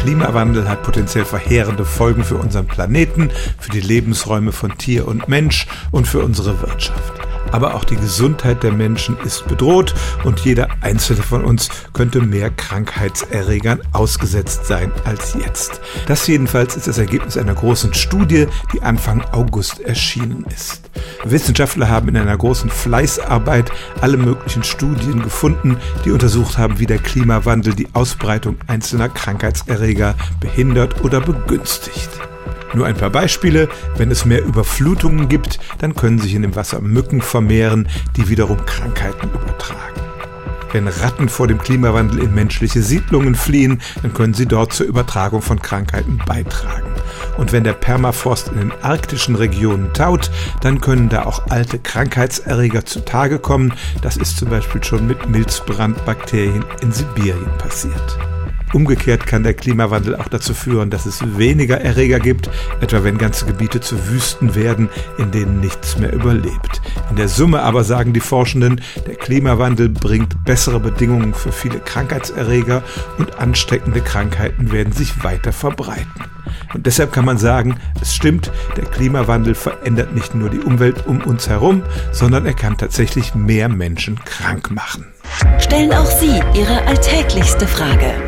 Klimawandel hat potenziell verheerende Folgen für unseren Planeten, für die Lebensräume von Tier und Mensch und für unsere Wirtschaft aber auch die Gesundheit der Menschen ist bedroht und jeder einzelne von uns könnte mehr Krankheitserregern ausgesetzt sein als jetzt. Das jedenfalls ist das Ergebnis einer großen Studie, die Anfang August erschienen ist. Wissenschaftler haben in einer großen Fleißarbeit alle möglichen Studien gefunden, die untersucht haben, wie der Klimawandel die Ausbreitung einzelner Krankheitserreger behindert oder begünstigt. Nur ein paar Beispiele. Wenn es mehr Überflutungen gibt, dann können sich in dem Wasser Mücken vermehren, die wiederum Krankheiten übertragen. Wenn Ratten vor dem Klimawandel in menschliche Siedlungen fliehen, dann können sie dort zur Übertragung von Krankheiten beitragen. Und wenn der Permafrost in den arktischen Regionen taut, dann können da auch alte Krankheitserreger zutage kommen. Das ist zum Beispiel schon mit Milzbrandbakterien in Sibirien passiert. Umgekehrt kann der Klimawandel auch dazu führen, dass es weniger Erreger gibt, etwa wenn ganze Gebiete zu Wüsten werden, in denen nichts mehr überlebt. In der Summe aber sagen die Forschenden, der Klimawandel bringt bessere Bedingungen für viele Krankheitserreger und ansteckende Krankheiten werden sich weiter verbreiten. Und deshalb kann man sagen, es stimmt, der Klimawandel verändert nicht nur die Umwelt um uns herum, sondern er kann tatsächlich mehr Menschen krank machen. Stellen auch Sie Ihre alltäglichste Frage